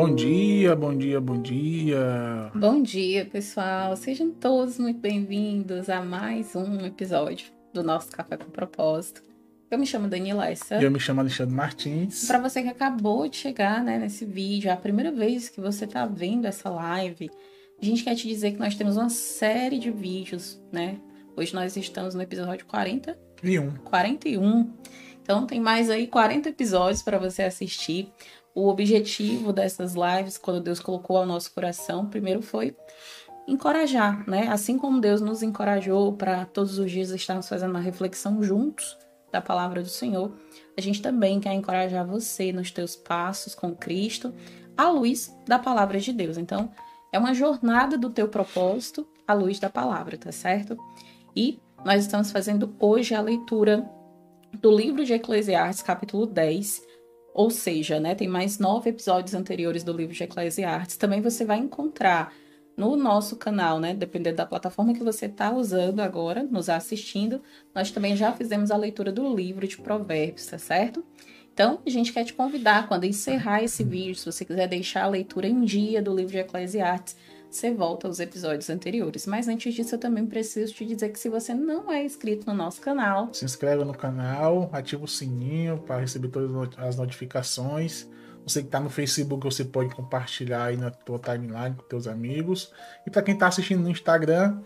Bom dia, bom dia, bom dia. Bom dia, pessoal. Sejam todos muito bem-vindos a mais um episódio do nosso Café com Propósito. Eu me chamo Daniela Essa. Eu me chamo Alexandre Martins. Para você que acabou de chegar né, nesse vídeo, é a primeira vez que você está vendo essa live, a gente quer te dizer que nós temos uma série de vídeos, né? Hoje nós estamos no episódio 41. 41. Então tem mais aí 40 episódios para você assistir. O objetivo dessas lives, quando Deus colocou ao nosso coração, primeiro foi encorajar, né? Assim como Deus nos encorajou para todos os dias estarmos fazendo uma reflexão juntos da palavra do Senhor, a gente também quer encorajar você nos teus passos com Cristo, à luz da palavra de Deus. Então, é uma jornada do teu propósito à luz da palavra, tá certo? E nós estamos fazendo hoje a leitura do livro de Eclesiastes, capítulo 10, ou seja, né, tem mais nove episódios anteriores do livro de Eclesiastes. Também você vai encontrar no nosso canal, né, dependendo da plataforma que você está usando agora, nos assistindo, nós também já fizemos a leitura do livro de Provérbios, tá certo? Então, a gente quer te convidar, quando encerrar esse vídeo, se você quiser deixar a leitura em dia do livro de Eclesiastes, você volta aos episódios anteriores. Mas antes disso, eu também preciso te dizer que se você não é inscrito no nosso canal, se inscreva no canal, ativa o sininho para receber todas as notificações. Você que está no Facebook, você pode compartilhar aí na tua timeline com teus amigos. E para quem está assistindo no Instagram,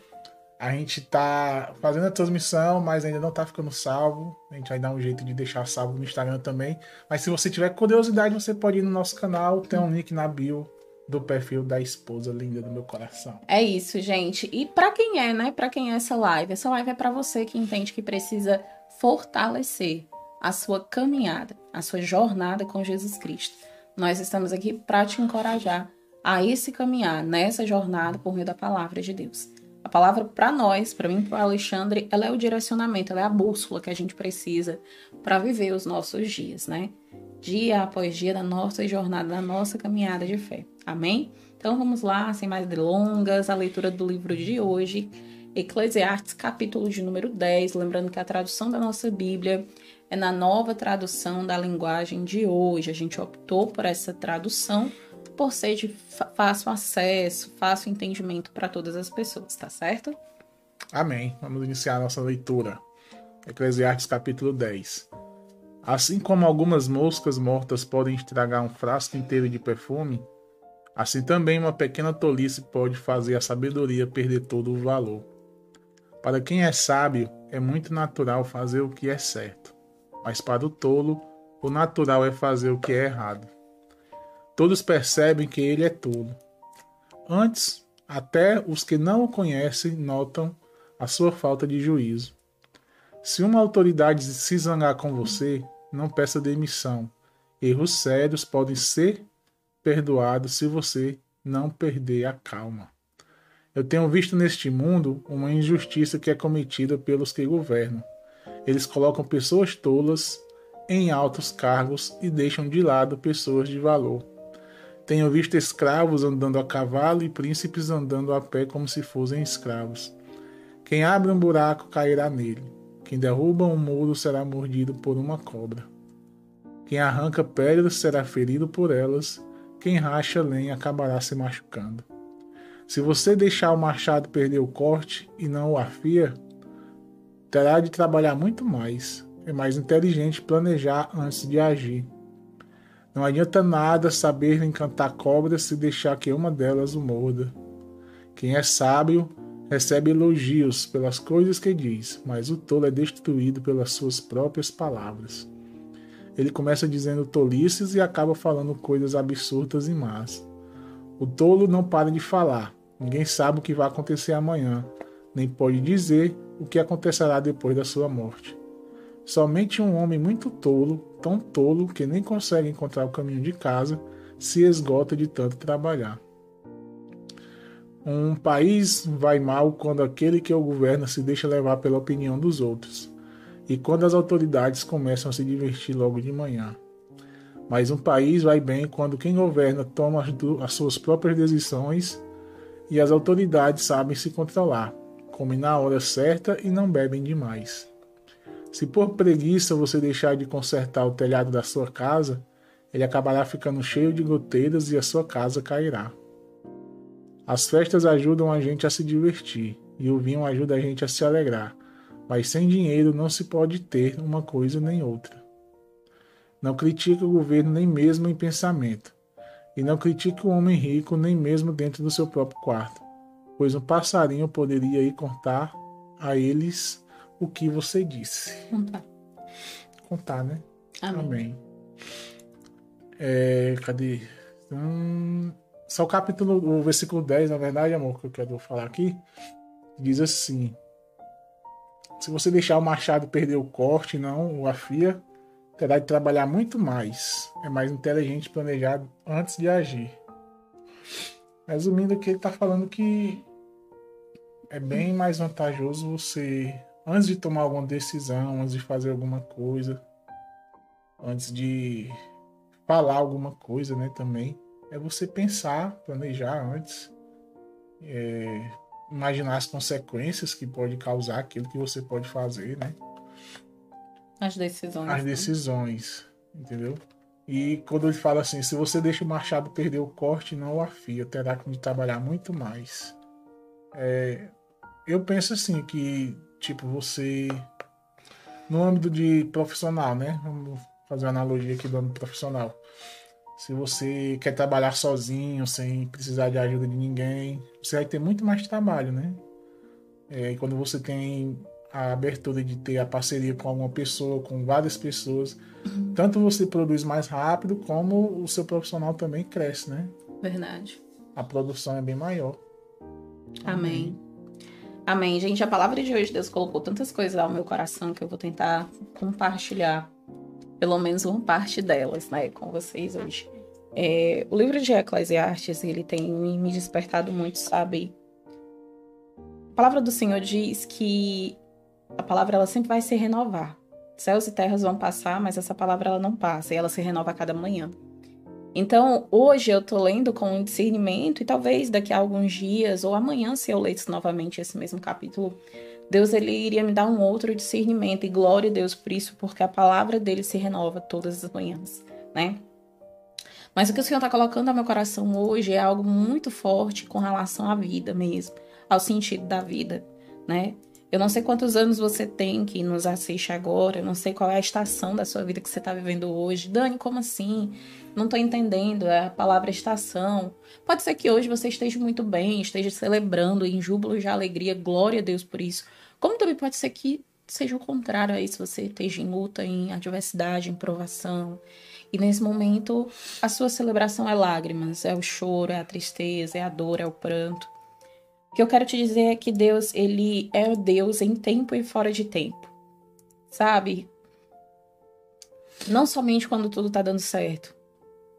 a gente está fazendo a transmissão, mas ainda não está ficando salvo. A gente vai dar um jeito de deixar salvo no Instagram também. Mas se você tiver curiosidade, você pode ir no nosso canal, tem um link na bio do perfil da esposa linda do meu coração. É isso, gente. E para quem é, né? Para quem é essa live? Essa live é para você que entende que precisa fortalecer a sua caminhada, a sua jornada com Jesus Cristo. Nós estamos aqui para te encorajar a esse caminhar nessa jornada por meio da palavra de Deus. A palavra para nós, para mim, para Alexandre, ela é o direcionamento, ela é a bússola que a gente precisa para viver os nossos dias, né? Dia após dia da nossa jornada, da nossa caminhada de fé. Amém? Então vamos lá, sem mais delongas, a leitura do livro de hoje, Eclesiastes, capítulo de número 10. Lembrando que a tradução da nossa Bíblia é na nova tradução da linguagem de hoje. A gente optou por essa tradução por ser de fácil acesso, fácil entendimento para todas as pessoas, tá certo? Amém. Vamos iniciar a nossa leitura. Eclesiastes capítulo 10. Assim como algumas moscas mortas podem estragar um frasco inteiro de perfume, Assim também uma pequena tolice pode fazer a sabedoria perder todo o valor. Para quem é sábio, é muito natural fazer o que é certo, mas para o tolo, o natural é fazer o que é errado. Todos percebem que ele é tolo. Antes, até os que não o conhecem notam a sua falta de juízo. Se uma autoridade se zangar com você, não peça demissão. Erros sérios podem ser perdoado se você não perder a calma. Eu tenho visto neste mundo uma injustiça que é cometida pelos que governam. Eles colocam pessoas tolas em altos cargos e deixam de lado pessoas de valor. Tenho visto escravos andando a cavalo e príncipes andando a pé como se fossem escravos. Quem abre um buraco cairá nele. Quem derruba um muro será mordido por uma cobra. Quem arranca pedras será ferido por elas quem racha lenha acabará se machucando. Se você deixar o machado perder o corte e não o afia, terá de trabalhar muito mais. É mais inteligente planejar antes de agir. Não adianta nada saber encantar cobras se deixar que uma delas o morda. Quem é sábio recebe elogios pelas coisas que diz, mas o tolo é destruído pelas suas próprias palavras. Ele começa dizendo tolices e acaba falando coisas absurdas e más. O tolo não para de falar. Ninguém sabe o que vai acontecer amanhã, nem pode dizer o que acontecerá depois da sua morte. Somente um homem muito tolo, tão tolo que nem consegue encontrar o caminho de casa, se esgota de tanto trabalhar. Um país vai mal quando aquele que o governa se deixa levar pela opinião dos outros e quando as autoridades começam a se divertir logo de manhã. Mas um país vai bem quando quem governa toma as, as suas próprias decisões e as autoridades sabem se controlar, comem na hora certa e não bebem demais. Se por preguiça você deixar de consertar o telhado da sua casa, ele acabará ficando cheio de goteiras e a sua casa cairá. As festas ajudam a gente a se divertir e o vinho ajuda a gente a se alegrar, mas sem dinheiro não se pode ter uma coisa nem outra. Não critique o governo nem mesmo em pensamento, e não critique o homem rico nem mesmo dentro do seu próprio quarto, pois um passarinho poderia ir contar a eles o que você disse. Contar. Contar, né? Amém. Amém. É, cadê? Hum, só o capítulo, o versículo 10, na verdade, amor, que eu quero falar aqui, diz assim: Se você deixar o machado perder o corte, não o afia, terá de trabalhar muito mais. É mais inteligente planejar antes de agir. Resumindo, que ele está falando que é bem mais vantajoso você, antes de tomar alguma decisão, antes de fazer alguma coisa, antes de falar alguma coisa, né, também, é você pensar, planejar antes, é, imaginar as consequências que pode causar aquilo que você pode fazer, né? As decisões. As né? decisões, entendeu? E quando ele fala assim, se você deixa o machado perder o corte, não o afia, terá que trabalhar muito mais. É, eu penso assim que, tipo, você no âmbito de profissional, né? Vamos fazer uma analogia aqui do âmbito profissional. Se você quer trabalhar sozinho, sem precisar de ajuda de ninguém, você vai ter muito mais trabalho, né? É, e quando você tem a abertura de ter a parceria com alguma pessoa, com várias pessoas, tanto você produz mais rápido, como o seu profissional também cresce, né? Verdade. A produção é bem maior. Amém. Amém. Gente, a palavra de hoje, Deus colocou tantas coisas ao meu coração que eu vou tentar compartilhar pelo menos uma parte delas, né, com vocês hoje. É, o livro de Eclesiastes, ele tem me despertado muito, sabe? A palavra do Senhor diz que a palavra ela sempre vai se renovar. Céus e terras vão passar, mas essa palavra ela não passa e ela se renova a cada manhã. Então, hoje eu tô lendo com um discernimento e talvez daqui a alguns dias ou amanhã, se eu ler novamente esse mesmo capítulo, Deus ele iria me dar um outro discernimento e glória a Deus por isso, porque a palavra dele se renova todas as manhãs, né? Mas o que o Senhor está colocando no meu coração hoje é algo muito forte com relação à vida mesmo, ao sentido da vida, né? Eu não sei quantos anos você tem que nos assiste agora, eu não sei qual é a estação da sua vida que você está vivendo hoje. Dani, como assim? Não estou entendendo, é a palavra estação. Pode ser que hoje você esteja muito bem, esteja celebrando em júbilo de alegria, glória a Deus por isso. Como também pode ser que seja o contrário aí, se você esteja em luta, em adversidade, em provação. E nesse momento, a sua celebração é lágrimas, é o choro, é a tristeza, é a dor, é o pranto. O que eu quero te dizer é que Deus, ele é o Deus em tempo e fora de tempo. Sabe? Não somente quando tudo tá dando certo,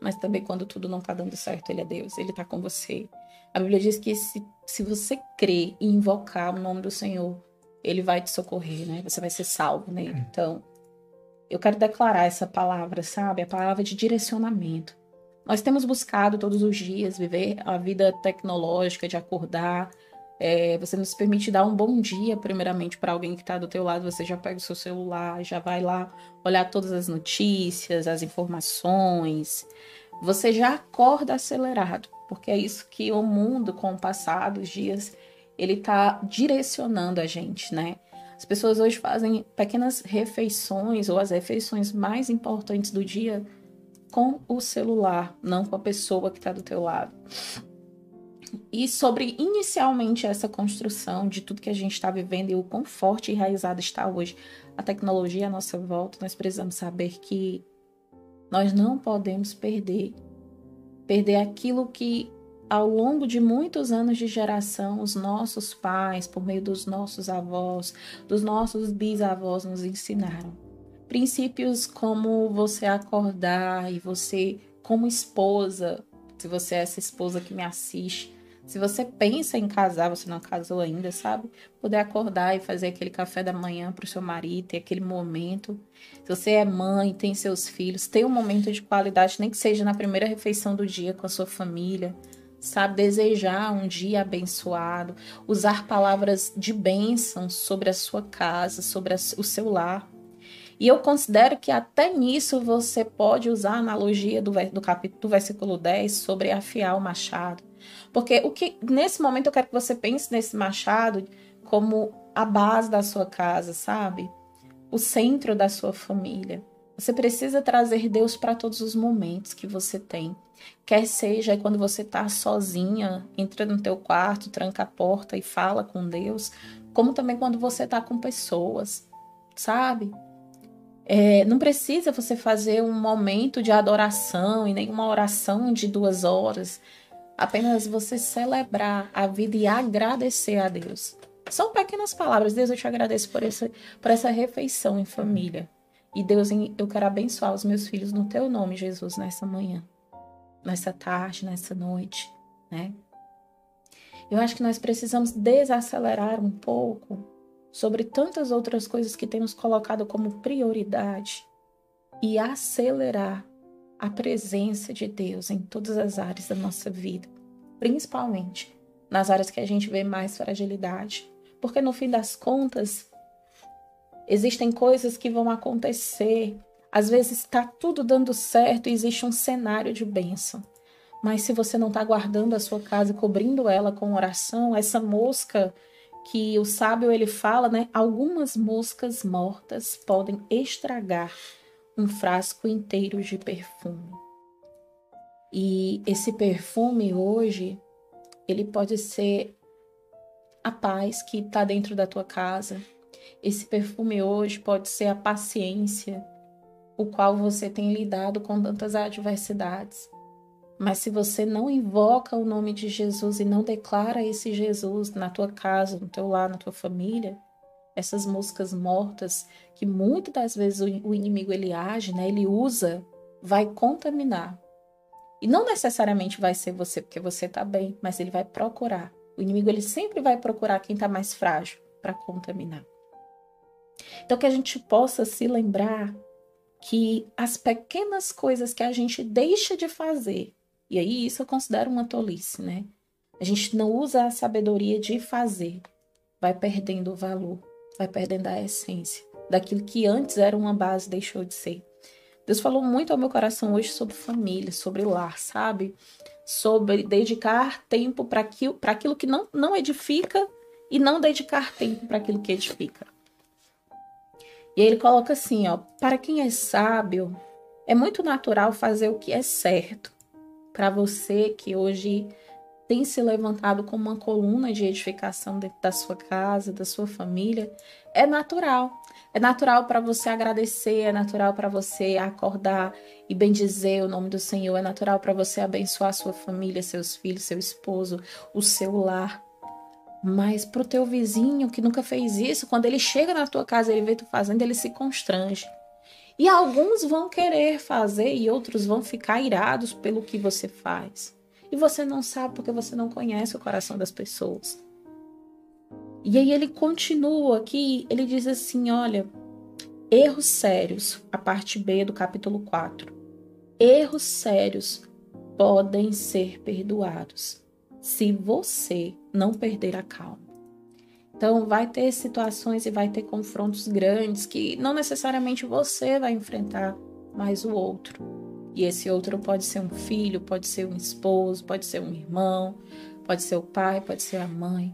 mas também quando tudo não tá dando certo, ele é Deus, ele tá com você. A Bíblia diz que se, se você crer e invocar o nome do Senhor, ele vai te socorrer, né? Você vai ser salvo nele. Então, eu quero declarar essa palavra, sabe? A palavra de direcionamento. Nós temos buscado todos os dias viver a vida tecnológica de acordar, é, você nos permite dar um bom dia, primeiramente, para alguém que está do teu lado. Você já pega o seu celular, já vai lá olhar todas as notícias, as informações. Você já acorda acelerado, porque é isso que o mundo, com o passar dos dias, ele está direcionando a gente, né? As pessoas hoje fazem pequenas refeições ou as refeições mais importantes do dia com o celular, não com a pessoa que está do teu lado. E sobre inicialmente essa construção de tudo que a gente está vivendo e o quão forte e enraizado está hoje a tecnologia à nossa volta, nós precisamos saber que nós não podemos perder perder aquilo que ao longo de muitos anos de geração os nossos pais, por meio dos nossos avós, dos nossos bisavós nos ensinaram. Princípios como você acordar e você como esposa, se você é essa esposa que me assiste, se você pensa em casar, você não casou ainda, sabe? Poder acordar e fazer aquele café da manhã para o seu marido, ter aquele momento. Se você é mãe, tem seus filhos, ter um momento de qualidade, nem que seja na primeira refeição do dia com a sua família, sabe? Desejar um dia abençoado, usar palavras de bênção sobre a sua casa, sobre o seu lar. E eu considero que até nisso você pode usar a analogia do, do capítulo do versículo 10 sobre afiar o machado. Porque o que nesse momento eu quero que você pense nesse machado como a base da sua casa, sabe? O centro da sua família. Você precisa trazer Deus para todos os momentos que você tem. Quer seja quando você está sozinha, entra no teu quarto, tranca a porta e fala com Deus, como também quando você está com pessoas, sabe? É, não precisa você fazer um momento de adoração e nenhuma oração de duas horas. Apenas você celebrar a vida e agradecer a Deus. São pequenas palavras. Deus, eu te agradeço por essa, por essa refeição em família. E Deus, eu quero abençoar os meus filhos no teu nome, Jesus, nessa manhã, nessa tarde, nessa noite, né? Eu acho que nós precisamos desacelerar um pouco sobre tantas outras coisas que temos colocado como prioridade e acelerar a presença de Deus em todas as áreas da nossa vida, principalmente nas áreas que a gente vê mais fragilidade. Porque no fim das contas, existem coisas que vão acontecer. Às vezes está tudo dando certo e existe um cenário de bênção. Mas se você não está guardando a sua casa, cobrindo ela com oração, essa mosca que o sábio ele fala, né? Algumas moscas mortas podem estragar um frasco inteiro de perfume. E esse perfume hoje, ele pode ser a paz que está dentro da tua casa. Esse perfume hoje pode ser a paciência, o qual você tem lidado com tantas adversidades. Mas se você não invoca o nome de Jesus e não declara esse Jesus na tua casa, no teu lar, na tua família, essas moscas mortas que muitas das vezes o inimigo ele age, né? Ele usa, vai contaminar. E não necessariamente vai ser você porque você está bem, mas ele vai procurar. O inimigo ele sempre vai procurar quem está mais frágil para contaminar. Então que a gente possa se lembrar que as pequenas coisas que a gente deixa de fazer e aí isso eu considero uma tolice, né? A gente não usa a sabedoria de fazer, vai perdendo o valor, vai perdendo a essência daquilo que antes era uma base deixou de ser. Deus falou muito ao meu coração hoje sobre família, sobre lar, sabe? Sobre dedicar tempo para aquilo, aquilo que não, não edifica e não dedicar tempo para aquilo que edifica. E ele coloca assim, ó, para quem é sábio, é muito natural fazer o que é certo para você que hoje tem se levantado como uma coluna de edificação dentro da sua casa, da sua família, é natural. É natural para você agradecer, é natural para você acordar e bendizer o nome do Senhor, é natural para você abençoar sua família, seus filhos, seu esposo, o seu lar. Mas para o teu vizinho que nunca fez isso, quando ele chega na tua casa ele vê tu fazendo, ele se constrange. E alguns vão querer fazer e outros vão ficar irados pelo que você faz. E você não sabe porque você não conhece o coração das pessoas. E aí ele continua aqui, ele diz assim: olha, erros sérios, a parte B do capítulo 4. Erros sérios podem ser perdoados se você não perder a calma. Então, vai ter situações e vai ter confrontos grandes que não necessariamente você vai enfrentar, mas o outro. E esse outro pode ser um filho, pode ser um esposo, pode ser um irmão, pode ser o pai, pode ser a mãe.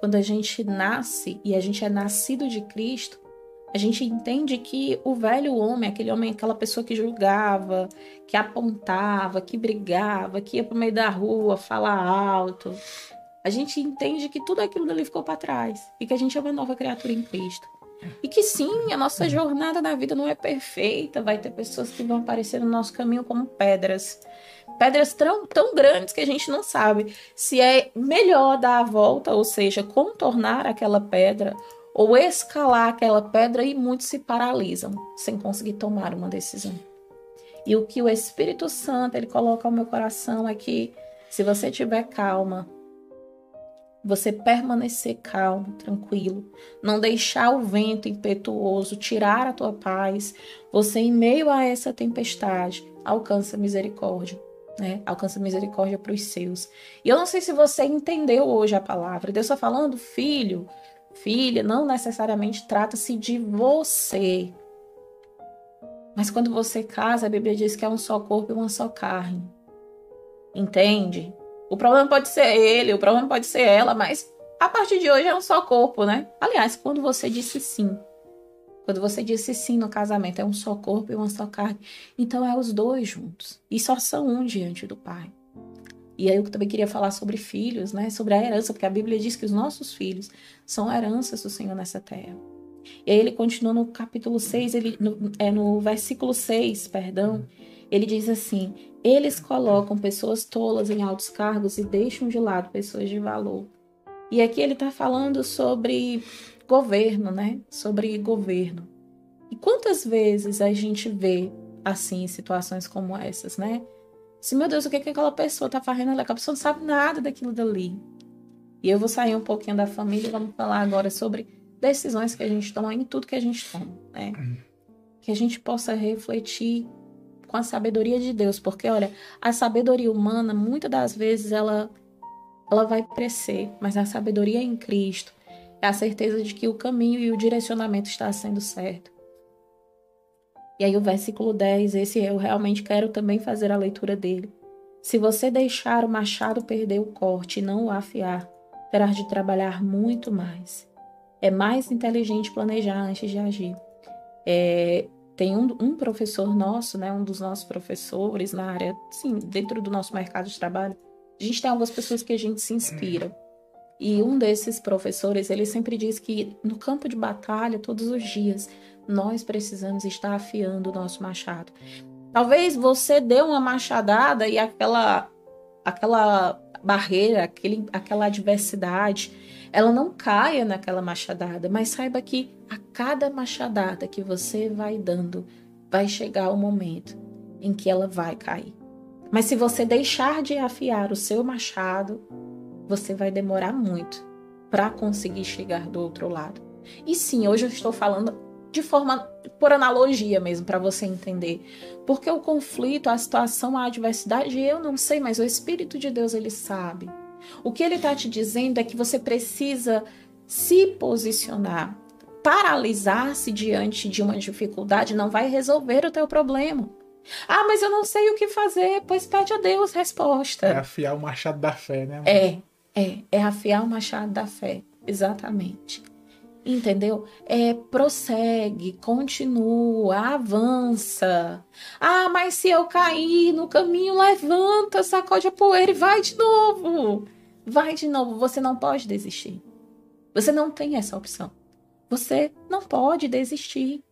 Quando a gente nasce e a gente é nascido de Cristo, a gente entende que o velho homem, aquele homem, aquela pessoa que julgava, que apontava, que brigava, que ia para o meio da rua falar alto, a gente entende que tudo aquilo dali ficou para trás e que a gente é uma nova criatura em Cristo. E que sim, a nossa jornada na vida não é perfeita, vai ter pessoas que vão aparecer no nosso caminho como pedras. Pedras tão, tão grandes que a gente não sabe se é melhor dar a volta, ou seja, contornar aquela pedra, ou escalar aquela pedra e muitos se paralisam sem conseguir tomar uma decisão. E o que o Espírito Santo ele coloca ao meu coração é que se você tiver calma, você permanecer calmo, tranquilo, não deixar o vento impetuoso tirar a tua paz, você em meio a essa tempestade alcança misericórdia, né? Alcança misericórdia para os seus. E eu não sei se você entendeu hoje a palavra. Deus está falando, filho, filha, não necessariamente trata-se de você. Mas quando você casa, a Bíblia diz que é um só corpo e uma só carne. Entende? O problema pode ser ele, o problema pode ser ela, mas a partir de hoje é um só corpo, né? Aliás, quando você disse sim, quando você disse sim no casamento, é um só corpo e uma só carne. Então é os dois juntos. E só são um diante do Pai. E aí eu também queria falar sobre filhos, né? Sobre a herança, porque a Bíblia diz que os nossos filhos são heranças do Senhor nessa terra. E aí ele continua no capítulo 6, ele, no, é no versículo 6, perdão, ele diz assim: Eles colocam pessoas tolas em altos cargos e deixam de lado pessoas de valor. E aqui ele está falando sobre governo, né? Sobre governo. E quantas vezes a gente vê assim situações como essas, né? Se meu Deus, o que, que aquela pessoa está fazendo ali? Aquela pessoa não sabe nada daquilo dali. E eu vou sair um pouquinho da família e vamos falar agora sobre decisões que a gente toma em tudo que a gente toma, né? Que a gente possa refletir com a sabedoria de Deus, porque olha, a sabedoria humana muitas das vezes ela ela vai crescer, mas a sabedoria em Cristo é a certeza de que o caminho e o direcionamento está sendo certo. E aí o versículo 10, esse eu realmente quero também fazer a leitura dele. Se você deixar o machado perder o corte e não o afiar, terás de trabalhar muito mais. É mais inteligente planejar antes de agir. É, tem um, um, professor nosso, né, um dos nossos professores na área, sim, dentro do nosso mercado de trabalho, a gente tem algumas pessoas que a gente se inspira. E um desses professores, ele sempre diz que no campo de batalha, todos os dias, nós precisamos estar afiando o nosso machado. Talvez você dê uma machadada e aquela aquela barreira, aquele, aquela adversidade, ela não caia naquela machadada, mas saiba que a cada machadada que você vai dando, vai chegar o momento em que ela vai cair. Mas se você deixar de afiar o seu machado, você vai demorar muito para conseguir chegar do outro lado. E sim, hoje eu estou falando de forma por analogia mesmo para você entender, porque o conflito, a situação, a adversidade, eu não sei, mas o Espírito de Deus ele sabe. O que ele está te dizendo é que você precisa se posicionar. Paralisar-se diante de uma dificuldade não vai resolver o teu problema. Ah, mas eu não sei o que fazer. Pois pede a Deus resposta. É afiar o machado da fé, né? É, é, é afiar o machado da fé. Exatamente. Entendeu? É prossegue, continua, avança. Ah, mas se eu cair no caminho, levanta, sacode a poeira e vai de novo. Vai de novo. Você não pode desistir. Você não tem essa opção. Você não pode desistir.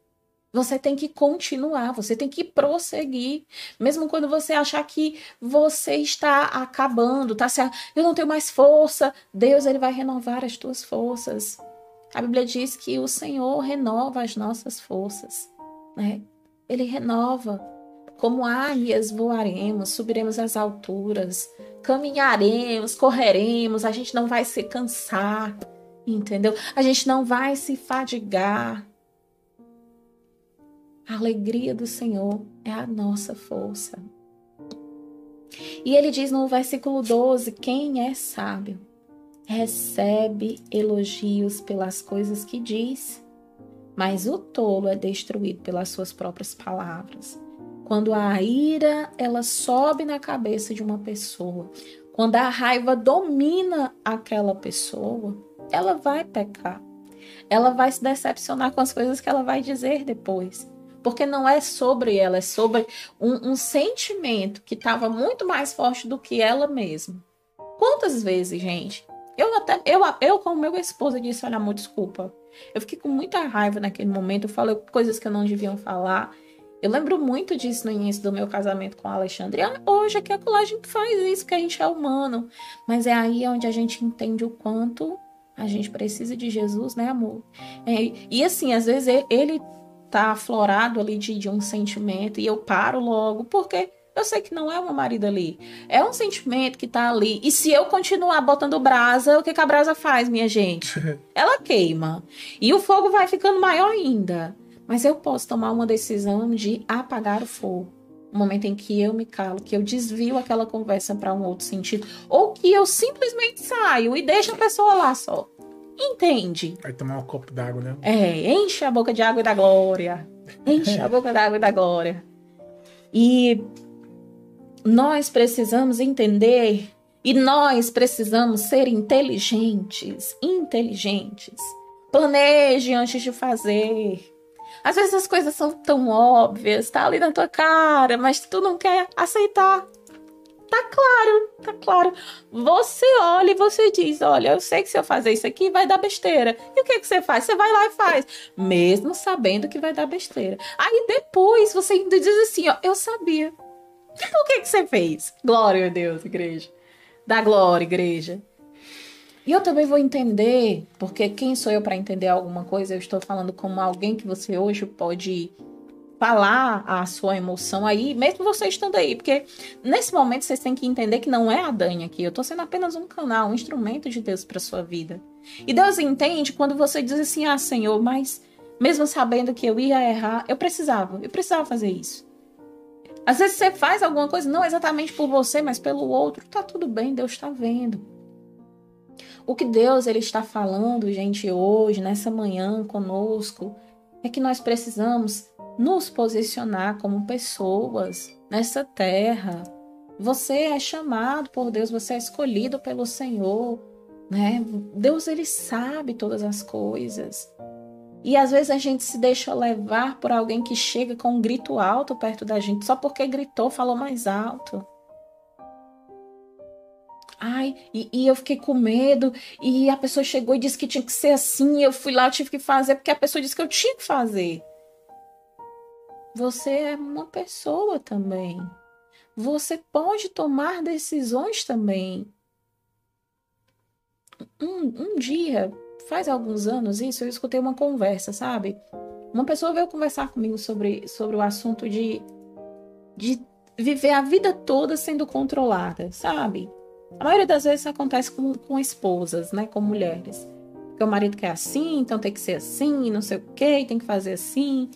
Você tem que continuar, você tem que prosseguir. Mesmo quando você achar que você está acabando, tá? Eu não tenho mais força. Deus ele vai renovar as tuas forças. A Bíblia diz que o Senhor renova as nossas forças, né? Ele renova. Como águias voaremos, subiremos às alturas, caminharemos, correremos, a gente não vai se cansar, entendeu? A gente não vai se fadigar. A alegria do Senhor é a nossa força. E ele diz no versículo 12: Quem é sábio recebe elogios pelas coisas que diz, mas o tolo é destruído pelas suas próprias palavras. Quando a ira ela sobe na cabeça de uma pessoa, quando a raiva domina aquela pessoa, ela vai pecar. Ela vai se decepcionar com as coisas que ela vai dizer depois porque não é sobre ela, é sobre um, um sentimento que estava muito mais forte do que ela mesma. Quantas vezes, gente? Eu até, eu, eu com meu esposo disse, olha, amor, desculpa. Eu fiquei com muita raiva naquele momento, eu falei coisas que eu não devia falar. Eu lembro muito disso no início do meu casamento com a Alexandre. Ah, hoje aqui a gente faz isso, que a gente é humano. Mas é aí onde a gente entende o quanto a gente precisa de Jesus, né, amor? É, e assim, às vezes ele tá aflorado ali de, de um sentimento e eu paro logo, porque eu sei que não é o meu marido ali. É um sentimento que tá ali. E se eu continuar botando brasa, o que, que a brasa faz, minha gente? Ela queima. E o fogo vai ficando maior ainda. Mas eu posso tomar uma decisão de apagar o fogo. No momento em que eu me calo, que eu desvio aquela conversa para um outro sentido. Ou que eu simplesmente saio e deixo a pessoa lá só. entende. Vai tomar um copo d'água, né? É, enche a boca de água e da glória. Enche a boca d'água e da glória. E nós precisamos entender e nós precisamos ser inteligentes, inteligentes. Planeje antes de fazer. Às vezes as coisas são tão óbvias, tá ali na tua cara, mas tu não quer aceitar. Tá claro, tá claro. Você olha e você diz: Olha, eu sei que se eu fazer isso aqui vai dar besteira. E o que, que você faz? Você vai lá e faz, mesmo sabendo que vai dar besteira. Aí depois você ainda diz assim: Ó, eu sabia. O que, que você fez? Glória a Deus, igreja. Dá glória, igreja. E eu também vou entender, porque quem sou eu para entender alguma coisa? Eu estou falando como alguém que você hoje pode falar a sua emoção aí, mesmo você estando aí, porque nesse momento vocês têm que entender que não é a Dani aqui, eu tô sendo apenas um canal, um instrumento de Deus para sua vida. E Deus entende quando você diz assim: "Ah, Senhor, mas mesmo sabendo que eu ia errar, eu precisava, eu precisava fazer isso". Às vezes você faz alguma coisa não exatamente por você, mas pelo outro, tá tudo bem, Deus está vendo. O que Deus ele está falando, gente, hoje, nessa manhã conosco, é que nós precisamos nos posicionar como pessoas nessa terra. Você é chamado por Deus, você é escolhido pelo Senhor, né? Deus ele sabe todas as coisas. E às vezes a gente se deixa levar por alguém que chega com um grito alto perto da gente, só porque gritou, falou mais alto. Ai, e, e, eu fiquei com medo, e a pessoa chegou e disse que tinha que ser assim, eu fui lá, eu tive que fazer, porque a pessoa disse que eu tinha que fazer. Você é uma pessoa também. Você pode tomar decisões também. Um, um dia, faz alguns anos isso, eu escutei uma conversa, sabe? Uma pessoa veio conversar comigo sobre, sobre o assunto de, de viver a vida toda sendo controlada, sabe? A maioria das vezes acontece com, com esposas, né? Com mulheres. Porque o marido quer assim, então tem que ser assim, não sei o quê, tem que fazer assim.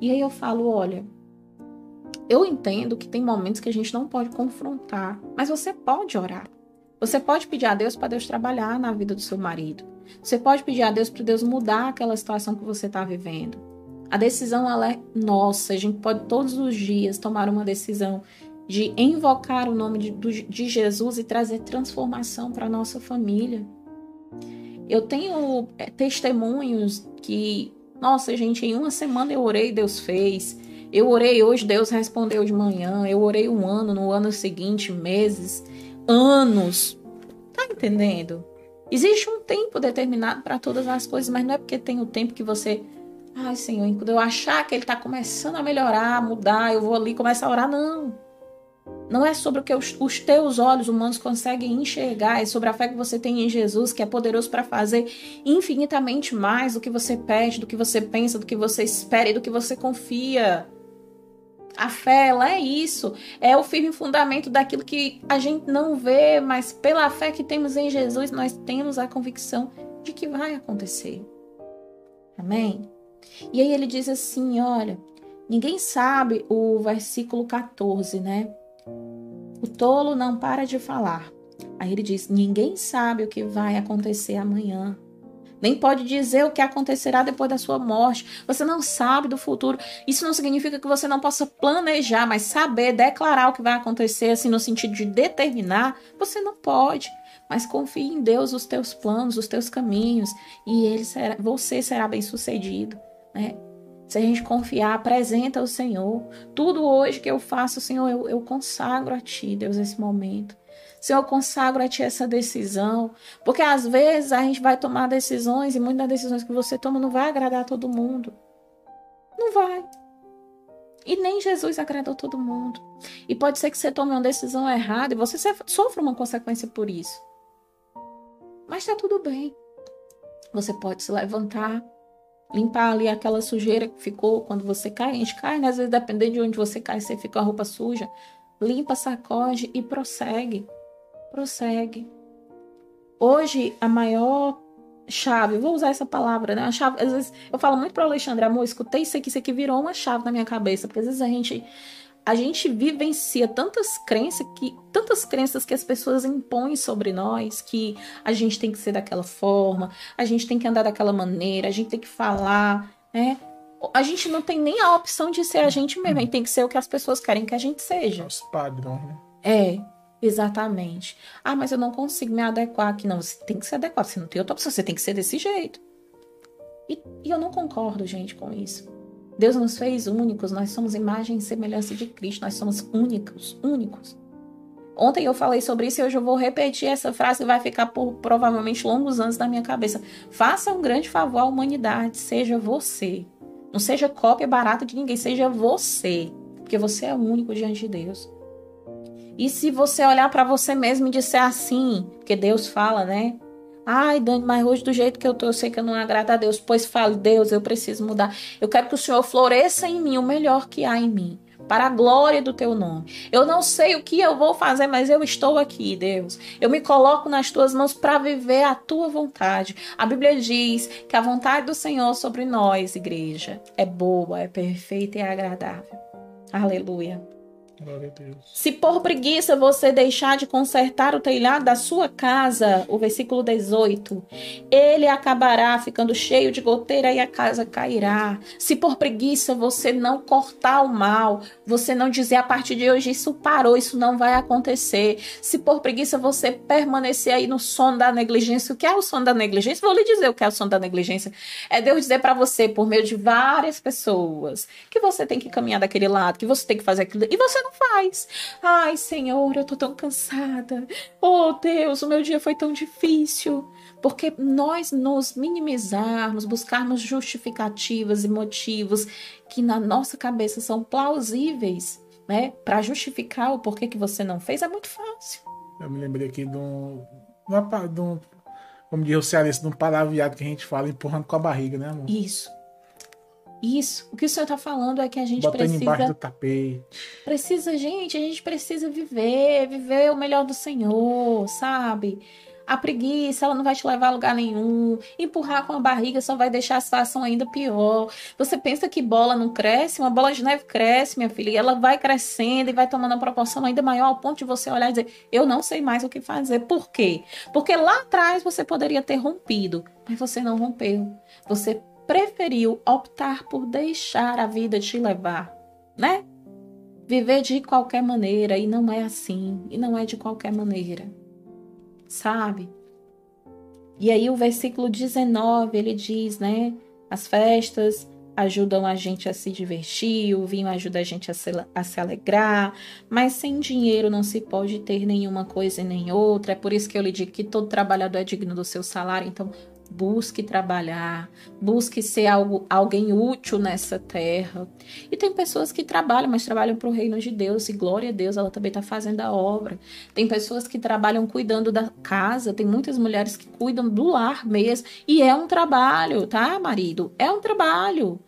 E aí eu falo, olha, eu entendo que tem momentos que a gente não pode confrontar, mas você pode orar. Você pode pedir a Deus para Deus trabalhar na vida do seu marido. Você pode pedir a Deus para Deus mudar aquela situação que você está vivendo. A decisão ela é nossa. A gente pode todos os dias tomar uma decisão de invocar o nome de, de Jesus e trazer transformação para nossa família. Eu tenho é, testemunhos que nossa, gente, em uma semana eu orei, Deus fez. Eu orei hoje, Deus respondeu de manhã. Eu orei um ano, no ano seguinte, meses, anos. Tá entendendo? Existe um tempo determinado para todas as coisas, mas não é porque tem o tempo que você. Ai, Senhor, quando eu achar que ele está começando a melhorar, a mudar, eu vou ali começar a orar. Não. Não é sobre o que os, os, teus olhos humanos conseguem enxergar, é sobre a fé que você tem em Jesus, que é poderoso para fazer infinitamente mais do que você pede, do que você pensa, do que você espera e do que você confia. A fé, ela é isso. É o firme fundamento daquilo que a gente não vê, mas pela fé que temos em Jesus, nós temos a convicção de que vai acontecer. Amém? E aí ele diz assim: olha, ninguém sabe o versículo 14, né? O tolo não para de falar. Aí ele diz: Ninguém sabe o que vai acontecer amanhã. Nem pode dizer o que acontecerá depois da sua morte. Você não sabe do futuro. Isso não significa que você não possa planejar, mas saber, declarar o que vai acontecer, assim, no sentido de determinar, você não pode. Mas confie em Deus, os teus planos, os teus caminhos, e ele será, você será bem sucedido. Né? Se a gente confiar, apresenta ao Senhor. Tudo hoje que eu faço, Senhor, eu, eu consagro a Ti, Deus, esse momento. Senhor, eu consagro a Ti essa decisão. Porque às vezes a gente vai tomar decisões e muitas das decisões que você toma não vai agradar todo mundo. Não vai. E nem Jesus agradou todo mundo. E pode ser que você tome uma decisão errada e você sofra uma consequência por isso. Mas está tudo bem. Você pode se levantar, limpar ali aquela sujeira que ficou quando você cai. A gente cai, né? Às vezes, dependendo de onde você cai, você fica com a roupa suja. Limpa, sacode e prossegue. Prossegue. Hoje, a maior chave, vou usar essa palavra, né? A chave, às vezes, eu falo muito para o Alexandre, amor, escutei isso aqui, isso aqui virou uma chave na minha cabeça, porque às vezes a gente a gente vivencia tantas crenças que tantas crenças que as pessoas impõem sobre nós que a gente tem que ser daquela forma, a gente tem que andar daquela maneira, a gente tem que falar, né? A gente não tem nem a opção de ser a gente mesmo, a gente tem que ser o que as pessoas querem que a gente seja. Os padrões, né? É, exatamente. Ah, mas eu não consigo me adequar aqui. Não, você tem que se adequar, você não tem outra opção, você tem que ser desse jeito. E, e eu não concordo, gente, com isso. Deus nos fez únicos, nós somos imagem e semelhança de Cristo, nós somos únicos, únicos. Ontem eu falei sobre isso e hoje eu vou repetir essa frase que vai ficar por provavelmente longos anos na minha cabeça. Faça um grande favor à humanidade, seja você. Não seja cópia barata de ninguém, seja você, porque você é único diante de Deus. E se você olhar para você mesmo e disser assim, porque Deus fala, né? Ai, Dani, mas hoje do jeito que eu tô, eu sei que eu não agrado a Deus. Pois fale, Deus, eu preciso mudar. Eu quero que o Senhor floresça em mim o melhor que há em mim. Para a glória do teu nome. Eu não sei o que eu vou fazer, mas eu estou aqui, Deus. Eu me coloco nas tuas mãos para viver a tua vontade. A Bíblia diz que a vontade do Senhor sobre nós, igreja, é boa, é perfeita e é agradável. Aleluia. Se por preguiça você deixar de consertar o telhado da sua casa, o versículo 18, ele acabará ficando cheio de goteira e a casa cairá. Se por preguiça você não cortar o mal, você não dizer a partir de hoje isso parou, isso não vai acontecer. Se por preguiça você permanecer aí no sono da negligência, o que é o sono da negligência? Vou lhe dizer o que é o sono da negligência. É Deus dizer para você, por meio de várias pessoas, que você tem que caminhar daquele lado, que você tem que fazer aquilo, e você não faz. Ai, Senhor, eu tô tão cansada. Oh, Deus, o meu dia foi tão difícil. Porque nós nos minimizarmos, buscarmos justificativas e motivos que na nossa cabeça são plausíveis, né, para justificar o porquê que você não fez, é muito fácil. Eu me lembrei aqui de um, de um como diz o cearense, de um palavreado que a gente fala empurrando com a barriga, né, amor? Isso. Isso. O que o senhor está falando é que a gente Botando precisa. embaixo do tapete. Precisa, gente, a gente precisa viver, viver o melhor do Senhor, sabe? A preguiça, ela não vai te levar a lugar nenhum. Empurrar com a barriga só vai deixar a situação ainda pior. Você pensa que bola não cresce? Uma bola de neve cresce, minha filha, e ela vai crescendo e vai tomando uma proporção ainda maior ao ponto de você olhar e dizer: Eu não sei mais o que fazer. Por quê? Porque lá atrás você poderia ter rompido, mas você não rompeu. Você preferiu optar por deixar a vida te levar, né? Viver de qualquer maneira e não é assim, e não é de qualquer maneira. Sabe? E aí o versículo 19, ele diz, né? As festas ajudam a gente a se divertir, o vinho ajuda a gente a se, a se alegrar, mas sem dinheiro não se pode ter nenhuma coisa e nem outra. É por isso que eu lhe digo que todo trabalhador é digno do seu salário. Então, busque trabalhar, busque ser algo, alguém útil nessa terra. E tem pessoas que trabalham, mas trabalham para o reino de Deus, e glória a Deus, ela também está fazendo a obra. Tem pessoas que trabalham cuidando da casa, tem muitas mulheres que cuidam do lar mesmo, e é um trabalho, tá, marido? É um trabalho.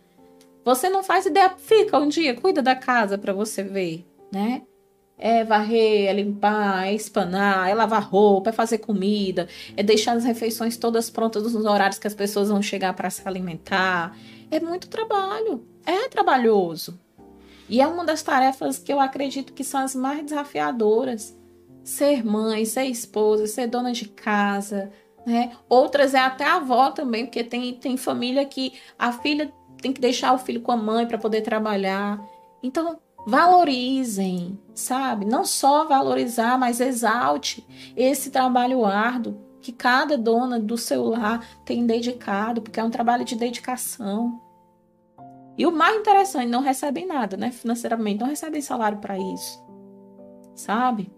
Você não faz ideia, fica um dia, cuida da casa para você ver, né? É varrer, é limpar, é espanar, é lavar roupa, é fazer comida, é deixar as refeições todas prontas nos horários que as pessoas vão chegar para se alimentar. É muito trabalho, é trabalhoso. E é uma das tarefas que eu acredito que são as mais desafiadoras. Ser mãe, ser esposa, ser dona de casa, né? Outras é até avó também, porque tem, tem família que a filha tem que deixar o filho com a mãe para poder trabalhar. Então, Valorizem, sabe? Não só valorizar, mas exalte esse trabalho árduo que cada dona do seu lar tem dedicado, porque é um trabalho de dedicação. E o mais interessante, não recebem nada, né? Financeiramente, não recebem salário para isso. Sabe?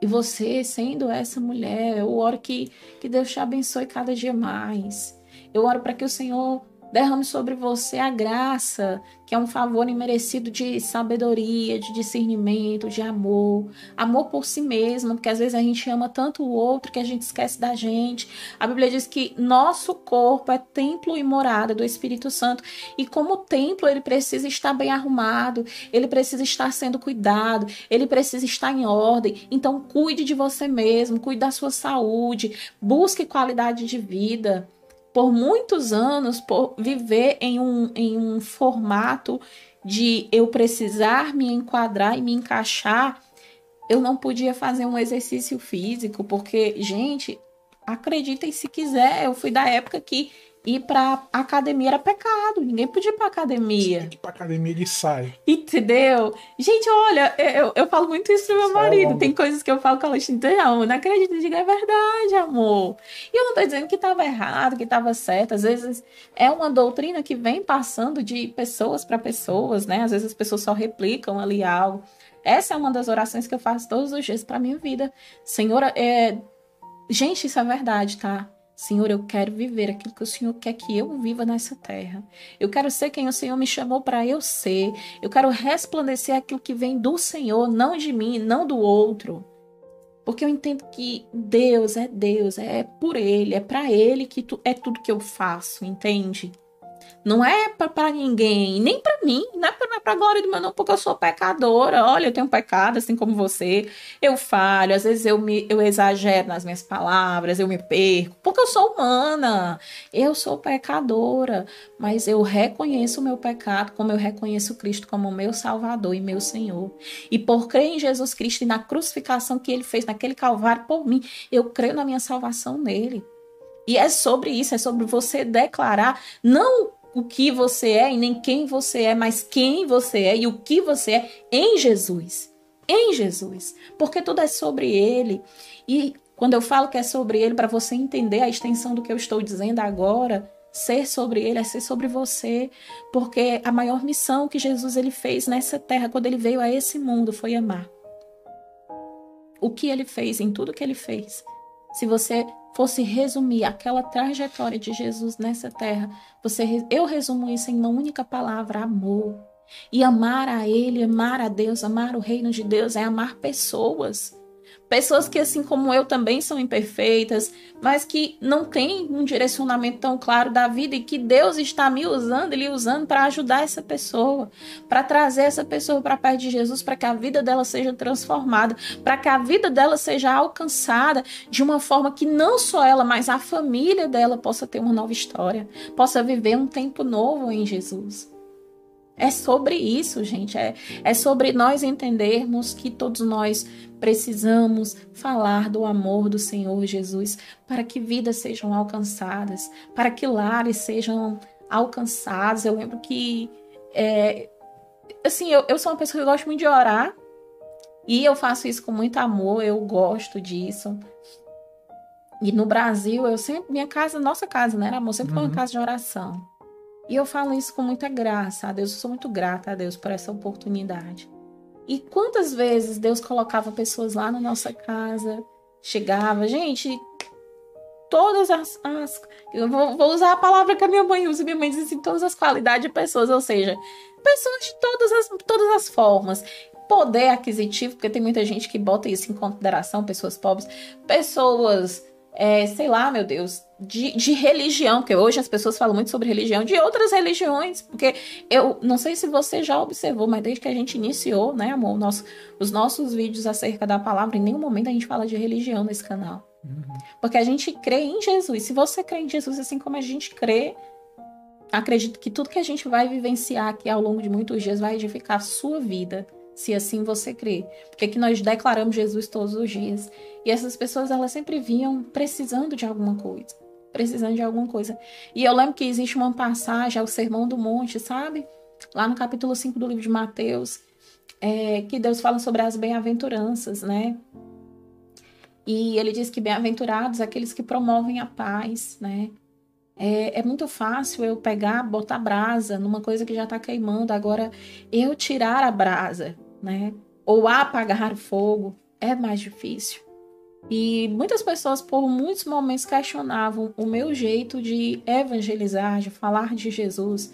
E você, sendo essa mulher, eu oro que, que Deus te abençoe cada dia mais. Eu oro para que o Senhor derrame sobre você a graça, que é um favor imerecido de sabedoria, de discernimento, de amor, amor por si mesmo, porque às vezes a gente ama tanto o outro que a gente esquece da gente. A Bíblia diz que nosso corpo é templo e morada do Espírito Santo, e como templo ele precisa estar bem arrumado, ele precisa estar sendo cuidado, ele precisa estar em ordem. Então cuide de você mesmo, cuide da sua saúde, busque qualidade de vida por muitos anos por viver em um, em um formato de eu precisar me enquadrar e me encaixar, eu não podia fazer um exercício físico, porque, gente, acreditem se quiser, eu fui da época que ir pra academia era pecado. Ninguém podia ir pra academia. Ir pra academia de sai. Entendeu? Gente, olha, eu, eu falo muito isso pro meu sai marido. Tem coisas que eu falo com ela assim, não, não acredito, diga é verdade, amor. E eu não tô dizendo que tava errado, que tava certo. Às vezes é uma doutrina que vem passando de pessoas para pessoas, né? Às vezes as pessoas só replicam ali algo. Essa é uma das orações que eu faço todos os dias para minha vida. Senhora, é... gente, isso é verdade, tá? Senhor, eu quero viver aquilo que o Senhor quer que eu viva nessa terra. Eu quero ser quem o Senhor me chamou para eu ser. Eu quero resplandecer aquilo que vem do Senhor, não de mim, não do outro. Porque eu entendo que Deus é Deus, é por Ele, é para Ele que tu, é tudo que eu faço, entende? Não é para ninguém, nem para mim, não é para a glória do meu não, porque eu sou pecadora. Olha, eu tenho pecado assim como você. Eu falho, às vezes eu me eu exagero nas minhas palavras, eu me perco, porque eu sou humana. Eu sou pecadora, mas eu reconheço o meu pecado, como eu reconheço Cristo como meu Salvador e meu Senhor. E por crer em Jesus Cristo e na crucificação que ele fez naquele calvário por mim, eu creio na minha salvação nele. E é sobre isso, é sobre você declarar não o que você é e nem quem você é, mas quem você é e o que você é em Jesus. Em Jesus. Porque tudo é sobre Ele. E quando eu falo que é sobre Ele, para você entender a extensão do que eu estou dizendo agora, ser sobre Ele é ser sobre você. Porque a maior missão que Jesus ele fez nessa terra, quando ele veio a esse mundo, foi amar. O que ele fez, em tudo que ele fez. Se você fosse resumir aquela trajetória de Jesus nessa terra, você, eu resumo isso em uma única palavra: amor. E amar a Ele, amar a Deus, amar o reino de Deus é amar pessoas. Pessoas que, assim como eu, também são imperfeitas, mas que não têm um direcionamento tão claro da vida e que Deus está me usando, Ele usando para ajudar essa pessoa, para trazer essa pessoa para perto de Jesus, para que a vida dela seja transformada, para que a vida dela seja alcançada de uma forma que não só ela, mas a família dela possa ter uma nova história, possa viver um tempo novo em Jesus. É sobre isso, gente. É, é sobre nós entendermos que todos nós precisamos falar do amor do Senhor Jesus para que vidas sejam alcançadas, para que lares sejam alcançados. Eu lembro que, é, assim, eu, eu sou uma pessoa que gosto muito de orar e eu faço isso com muito amor, eu gosto disso. E no Brasil, eu sempre, minha casa, nossa casa, né, amor? Sempre foi uma uhum. casa de oração. E eu falo isso com muita graça a Deus. Eu sou muito grata a Deus por essa oportunidade. E quantas vezes Deus colocava pessoas lá na nossa casa, chegava, gente, todas as. as eu vou, vou, usar a palavra que a minha mãe usa. Minha mãe diz assim: todas as qualidades de pessoas, ou seja, pessoas de todas as, todas as formas. Poder aquisitivo, porque tem muita gente que bota isso em consideração, pessoas pobres, pessoas é, sei lá, meu Deus, de, de, religião, porque hoje as pessoas falam muito sobre religião, de outras religiões, porque eu não sei se você já observou, mas desde que a gente iniciou, né, amor, nosso, os nossos vídeos acerca da palavra, em nenhum momento a gente fala de religião nesse canal. Uhum. Porque a gente crê em Jesus. Se você crê em Jesus assim como a gente crê, acredito que tudo que a gente vai vivenciar aqui ao longo de muitos dias vai edificar a sua vida se assim você crê. Porque aqui nós declaramos Jesus todos os dias. E essas pessoas, elas sempre vinham precisando de alguma coisa. Precisando de alguma coisa. E eu lembro que existe uma passagem, é o Sermão do Monte, sabe? Lá no capítulo 5 do livro de Mateus, é, que Deus fala sobre as bem-aventuranças, né? E ele diz que bem-aventurados aqueles que promovem a paz, né? É, é, muito fácil eu pegar, botar brasa numa coisa que já está queimando. Agora, eu tirar a brasa, né? Ou apagar fogo é mais difícil. E muitas pessoas, por muitos momentos, questionavam o meu jeito de evangelizar, de falar de Jesus,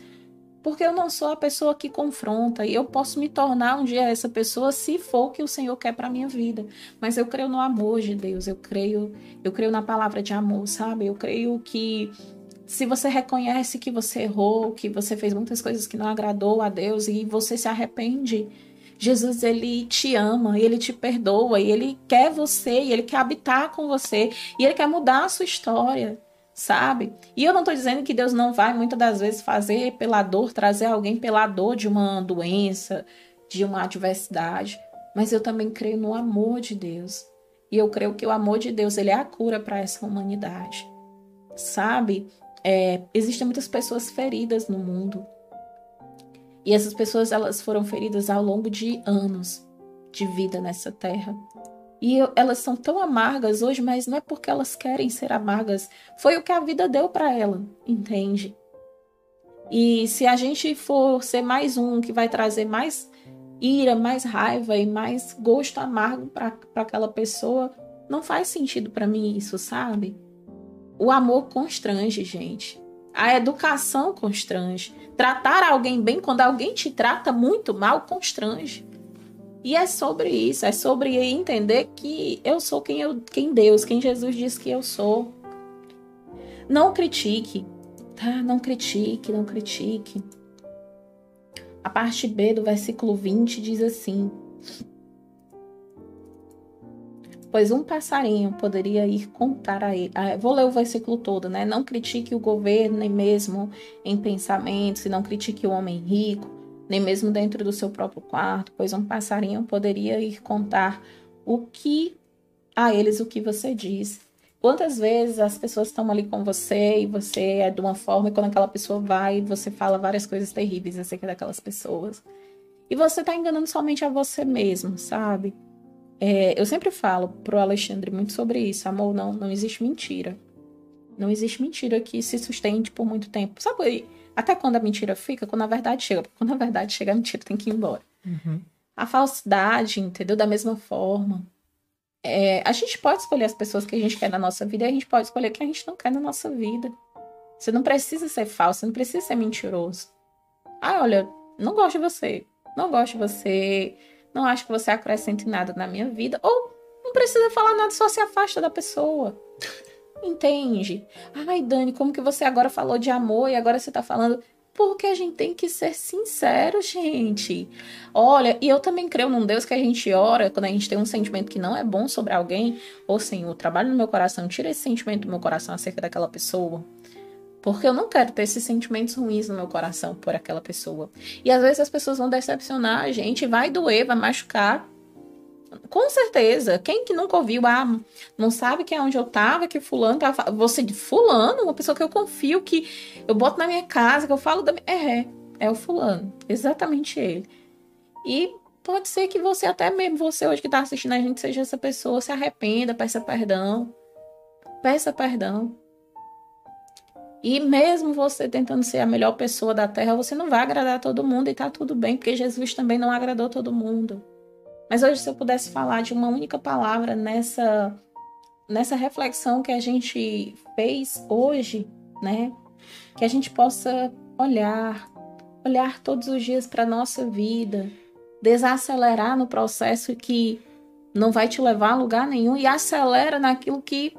porque eu não sou a pessoa que confronta e eu posso me tornar um dia essa pessoa se for o que o Senhor quer para minha vida. Mas eu creio no amor de Deus, eu creio, eu creio na palavra de amor, sabe? Eu creio que se você reconhece que você errou, que você fez muitas coisas que não agradou a Deus e você se arrepende, Jesus ele te ama, ele te perdoa, e ele quer você, e ele quer habitar com você, e ele quer mudar a sua história. sabe? E eu não estou dizendo que Deus não vai muitas das vezes fazer pela dor, trazer alguém pela dor de uma doença, de uma adversidade, mas eu também creio no amor de Deus. E eu creio que o amor de Deus ele é a cura para essa humanidade, sabe? É, existem muitas pessoas feridas no mundo e essas pessoas elas foram feridas ao longo de anos de vida nessa terra. E elas são tão amargas hoje, mas não é porque elas querem ser amargas. Foi o que a vida deu para ela, entende? E se a gente for ser mais um que vai trazer mais ira, mais raiva e mais gosto amargo para aquela pessoa, não faz sentido para mim isso, sabe? O amor constrange, gente. A educação constrange. Tratar alguém bem quando alguém te trata muito mal constrange. E é sobre isso, é sobre entender que eu sou quem, eu, quem Deus, quem Jesus diz que eu sou. Não critique, tá? Não critique, não critique. A parte B do versículo 20 diz assim: Pois um passarinho poderia ir contar a ele. Ah, vou ler o versículo todo, né? Não critique o governo, nem mesmo em pensamentos, e não critique o homem rico nem mesmo dentro do seu próprio quarto, pois um passarinho poderia ir contar o que a eles o que você diz. Quantas vezes as pessoas estão ali com você e você é de uma forma e quando aquela pessoa vai, você fala várias coisas terríveis acerca daquelas pessoas. E você está enganando somente a você mesmo, sabe? É, eu sempre falo pro Alexandre muito sobre isso. Amor, não, não existe mentira. Não existe mentira que se sustente por muito tempo. Sabe até quando a mentira fica, quando a verdade chega. Porque quando a verdade chega, a mentira tem que ir embora. Uhum. A falsidade, entendeu? Da mesma forma. É, a gente pode escolher as pessoas que a gente quer na nossa vida e a gente pode escolher quem a gente não quer na nossa vida. Você não precisa ser falso, você não precisa ser mentiroso. Ah, olha, não gosto de você. Não gosto de você. Não acho que você acrescente nada na minha vida. Ou não precisa falar nada, só se afasta da pessoa. Entende? Ai, Dani, como que você agora falou de amor e agora você tá falando. Porque a gente tem que ser sincero, gente. Olha, e eu também creio num Deus que a gente ora quando a gente tem um sentimento que não é bom sobre alguém. Ou Senhor, trabalho no meu coração, tira esse sentimento do meu coração acerca daquela pessoa. Porque eu não quero ter esses sentimentos ruins no meu coração por aquela pessoa. E às vezes as pessoas vão decepcionar a gente, vai doer, vai machucar. Com certeza. Quem que nunca ouviu? Ah, não sabe que é onde eu tava, que fulano tava. Você fulano, uma pessoa que eu confio, que eu boto na minha casa, que eu falo da minha. É, é o fulano. Exatamente ele. E pode ser que você, até mesmo você hoje que tá assistindo a gente, seja essa pessoa, se arrependa, peça perdão. Peça perdão. E mesmo você tentando ser a melhor pessoa da terra, você não vai agradar todo mundo e tá tudo bem, porque Jesus também não agradou todo mundo. Mas hoje, se eu pudesse falar de uma única palavra nessa, nessa reflexão que a gente fez hoje, né? Que a gente possa olhar, olhar todos os dias para a nossa vida, desacelerar no processo que não vai te levar a lugar nenhum e acelera naquilo que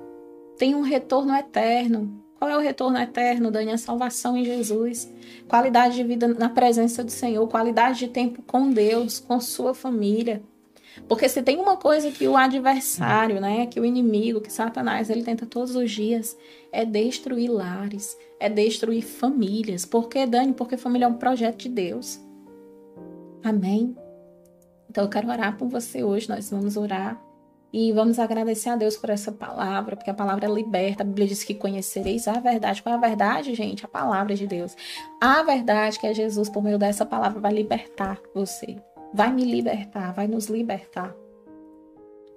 tem um retorno eterno. Qual é o retorno eterno, Dani? A salvação em Jesus. Qualidade de vida na presença do Senhor, qualidade de tempo com Deus, com sua família. Porque se tem uma coisa que o adversário, né, que o inimigo, que Satanás, ele tenta todos os dias, é destruir lares, é destruir famílias. Por que, Dani? Porque família é um projeto de Deus. Amém? Então eu quero orar por você hoje, nós vamos orar e vamos agradecer a Deus por essa palavra, porque a palavra liberta. A Bíblia diz que conhecereis a verdade. Qual é a verdade, gente? A palavra de Deus. A verdade que é Jesus, por meio dessa palavra, vai libertar você vai me libertar, vai nos libertar.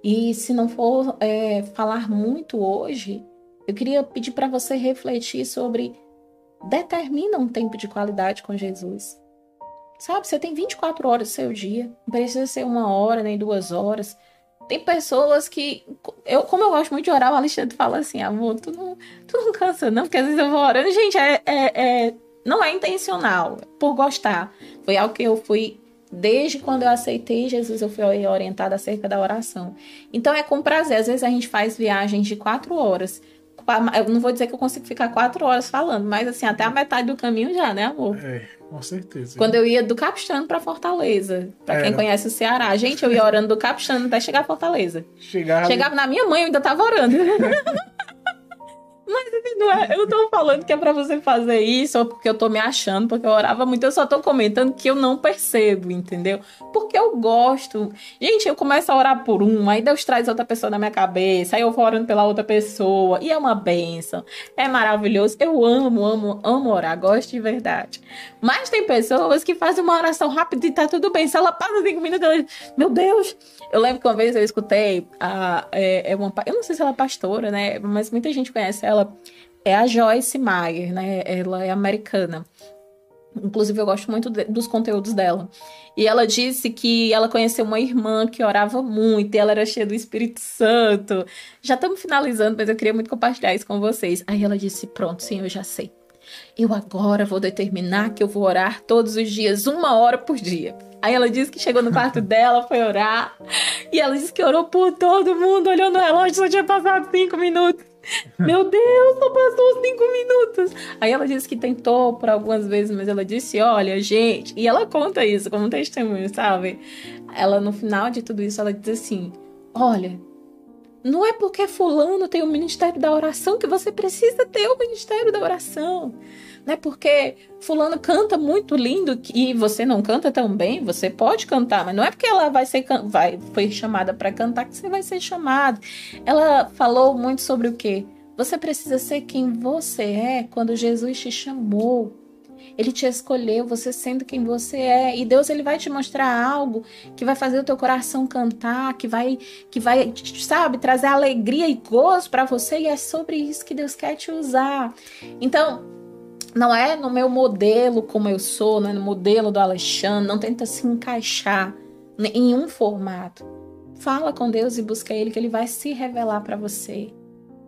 E se não for é, falar muito hoje, eu queria pedir para você refletir sobre determina um tempo de qualidade com Jesus. Sabe, você tem 24 horas do seu dia, não precisa ser uma hora nem duas horas. Tem pessoas que, eu, como eu gosto muito de orar, o Alexandre fala assim: amor, tu não, tu não cansa, não, porque às vezes eu vou orando. Gente, é, é, é não é intencional, é por gostar. Foi algo que eu fui Desde quando eu aceitei Jesus, eu fui orientada acerca da oração. Então é com prazer. Às vezes a gente faz viagens de quatro horas. Eu não vou dizer que eu consigo ficar quatro horas falando, mas assim, até a metade do caminho já, né, amor? É, com certeza. Quando eu ia do Capistrano para Fortaleza, para quem conhece o Ceará, gente, eu ia orando do Capistrano até chegar a Fortaleza. Chegava, Chegava na minha mãe, eu ainda tava orando. Mas Não é, eu não tô falando que é pra você fazer isso ou porque eu tô me achando, porque eu orava muito. Eu só tô comentando que eu não percebo, entendeu? Porque eu gosto. Gente, eu começo a orar por um, aí Deus traz outra pessoa na minha cabeça, aí eu vou orando pela outra pessoa. E é uma benção. É maravilhoso. Eu amo, amo, amo orar. Gosto de verdade. Mas tem pessoas que fazem uma oração rápida e tá tudo bem. Se ela passa cinco minutos, ela diz, meu Deus. Eu lembro que uma vez eu escutei a, é, é uma, eu não sei se ela é pastora, né? Mas muita gente conhece ela. É a Joyce Meyer, né? Ela é americana. Inclusive, eu gosto muito de, dos conteúdos dela. E ela disse que ela conheceu uma irmã que orava muito, e ela era cheia do Espírito Santo. Já estamos finalizando, mas eu queria muito compartilhar isso com vocês. Aí ela disse: Pronto, sim, eu já sei. Eu agora vou determinar que eu vou orar todos os dias, uma hora por dia. Aí ela disse que chegou no quarto dela, foi orar. E ela disse que orou por todo mundo, olhou no relógio, só tinha passado cinco minutos. Meu Deus, só passou cinco minutos. Aí ela disse que tentou por algumas vezes, mas ela disse: Olha, gente. E ela conta isso como testemunho, sabe? Ela, no final de tudo isso, ela diz assim: Olha, não é porque Fulano tem o ministério da oração que você precisa ter o ministério da oração. Não é porque Fulano canta muito lindo e você não canta tão bem, você pode cantar, mas não é porque ela vai ser vai, foi chamada para cantar que você vai ser chamado. Ela falou muito sobre o que? Você precisa ser quem você é quando Jesus te chamou. Ele te escolheu, você sendo quem você é, e Deus ele vai te mostrar algo que vai fazer o teu coração cantar, que vai que vai, sabe, trazer alegria e gozo para você, e é sobre isso que Deus quer te usar. Então, não é no meu modelo como eu sou, não é no modelo do Alexandre, não tenta se encaixar em um formato. Fala com Deus e busca Ele, que Ele vai se revelar para você.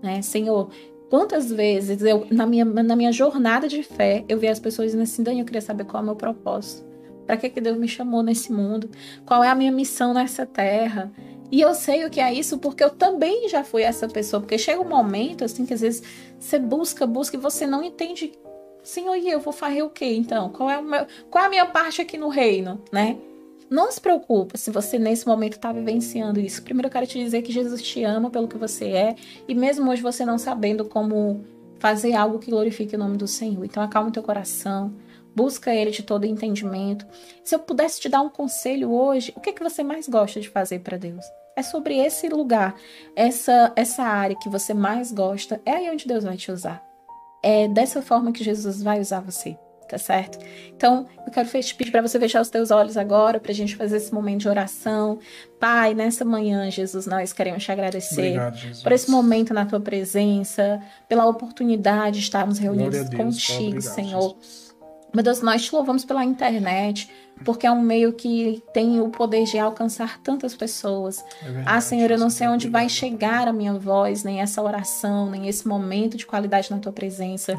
Né? Senhor, Quantas vezes eu, na minha, na minha jornada de fé, eu vi as pessoas dizendo assim, Dani, eu queria saber qual é o meu propósito. Para que, que Deus me chamou nesse mundo? Qual é a minha missão nessa terra? E eu sei o que é isso porque eu também já fui essa pessoa. Porque chega um momento, assim, que às vezes você busca, busca e você não entende. Senhor, e eu vou fazer o quê então? Qual é, o meu, qual é a minha parte aqui no reino, né? Não se preocupa se você nesse momento está vivenciando isso. Primeiro eu quero te dizer que Jesus te ama pelo que você é e mesmo hoje você não sabendo como fazer algo que glorifique o nome do Senhor. Então acalma o teu coração, busca ele de todo entendimento. Se eu pudesse te dar um conselho hoje, o que é que você mais gosta de fazer para Deus? É sobre esse lugar, essa essa área que você mais gosta, é aí onde Deus vai te usar. É dessa forma que Jesus vai usar você tá certo? Então, eu quero pedir para você fechar os teus olhos agora, para a gente fazer esse momento de oração. Pai, nessa manhã, Jesus, nós queremos te agradecer Obrigado, por esse momento na tua presença, pela oportunidade de estarmos reunidos Deus, contigo, obrigado, Senhor. Jesus. Meu Deus, nós te louvamos pela internet, porque é um meio que tem o poder de alcançar tantas pessoas. É verdade, Ah, Senhor, eu não sei onde vai chegar a minha voz, nem essa oração, nem esse momento de qualidade na tua presença.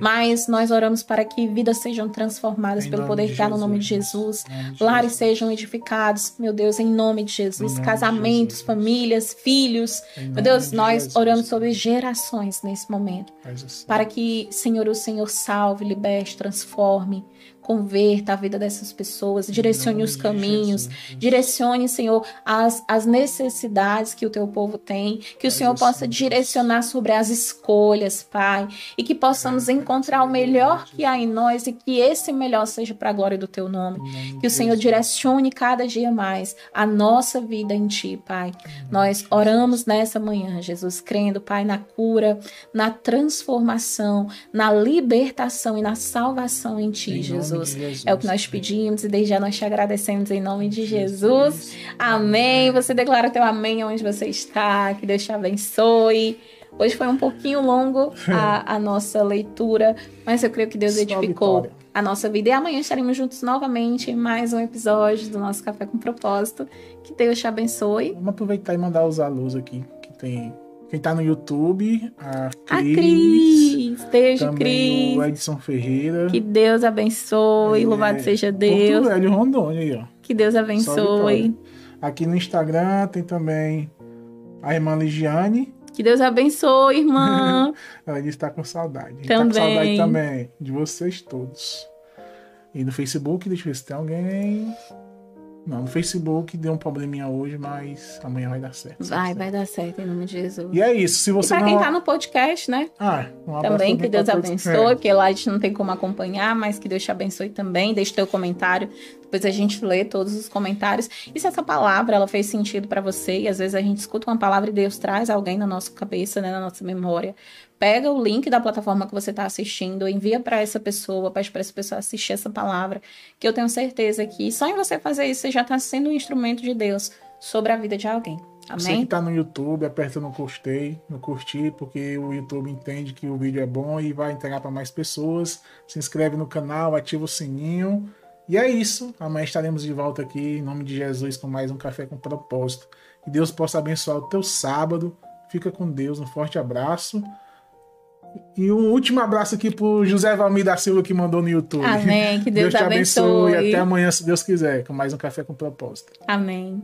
Mas nós oramos para que vidas sejam transformadas Em pelo poder de que há no nome de Jesus, nome de Lares Jesus. sejam edificados, meu Deus, em nome de Jesus. Nome de Casamentos, Jesus. famílias, filhos. Meu Deus, de nós Jesus. oramos sobre gerações nesse momento. Assim. Para que, Senhor, o Senhor salve, liberte, transforme, converta a vida dessas pessoas, direcione os caminhos, Jesus. direcione, Senhor, as, as necessidades que o teu povo tem, que o Senhor possa direcionar sobre as escolhas, Pai, e que possamos encontrar o melhor que há em nós e que esse melhor seja para a glória do teu nome. Que o Senhor Jesus. direcione cada dia mais a nossa vida em Ti, Pai. Nós oramos nessa manhã, Jesus, crendo, Pai, na cura, na transformação, na libertação e na salvação em Ti, nome Jesus. É o que nós pedimos e desde já nós te agradecemos em nome de Jesus. Amém. Você declara teu amém onde você está. Que Deus te abençoe. Hoje foi um pouquinho longo a, a nossa leitura, mas eu creio que Deus edificou a nossa vida. E amanhã estaremos juntos novamente em mais um episódio do nosso Café com Propósito. Que Deus te abençoe. Vamos aproveitar e mandar os alôs aqui. Que tem. Quem tá no YouTube, a A Cris. Cris, beijo, também o Cris. Edson Ferreira. Que Deus abençoe. Ele Louvado é seja Porto Deus. Velho, Rondônia aí, ó. Que Deus abençoe. Aqui no Instagram tem também a irmã Ligiane. Que Deus abençoe, irmã. Ela disse que tá com saudade. Gente tá com Também. saudade também de vocês todos. E no Facebook, deixa eu ver se tem alguém. Não, no Facebook deu um probleminha hoje, mas amanhã vai dar certo. Vai, vai dar certo em nome de Jesus. E é isso. Se você e pra não... quem tá no podcast, né? Ah, um também que Deus abençoe, É. porque lá a gente não tem como acompanhar, mas que Deus te abençoe também. Deixe teu comentário, depois a gente lê todos os comentários. E se essa palavra ela fez sentido pra você, e às vezes a gente escuta uma palavra e Deus traz alguém na nossa cabeça, né, na nossa memória, pega o link da plataforma que você está assistindo, envia para essa pessoa, para essa pessoa assistir essa palavra, que eu tenho certeza que só em você fazer isso você já está sendo um instrumento de Deus sobre a vida de alguém. Você que Amém? tá no YouTube, aperta no gostei, no curtir, porque o YouTube entende que o vídeo é bom e vai entregar para mais pessoas. Se inscreve no canal, ativa o sininho. E é isso. Amanhã estaremos de volta aqui, em nome de Jesus, com mais um Café com Propósito. Que Deus possa abençoar o teu sábado. Fica com Deus. Um forte abraço. E um último abraço aqui pro José Valmir da Silva que mandou no YouTube. Amém. Que Deus, te abençoe. abençoe. Até amanhã, se Deus quiser, com mais um Café com Propósito. Amém.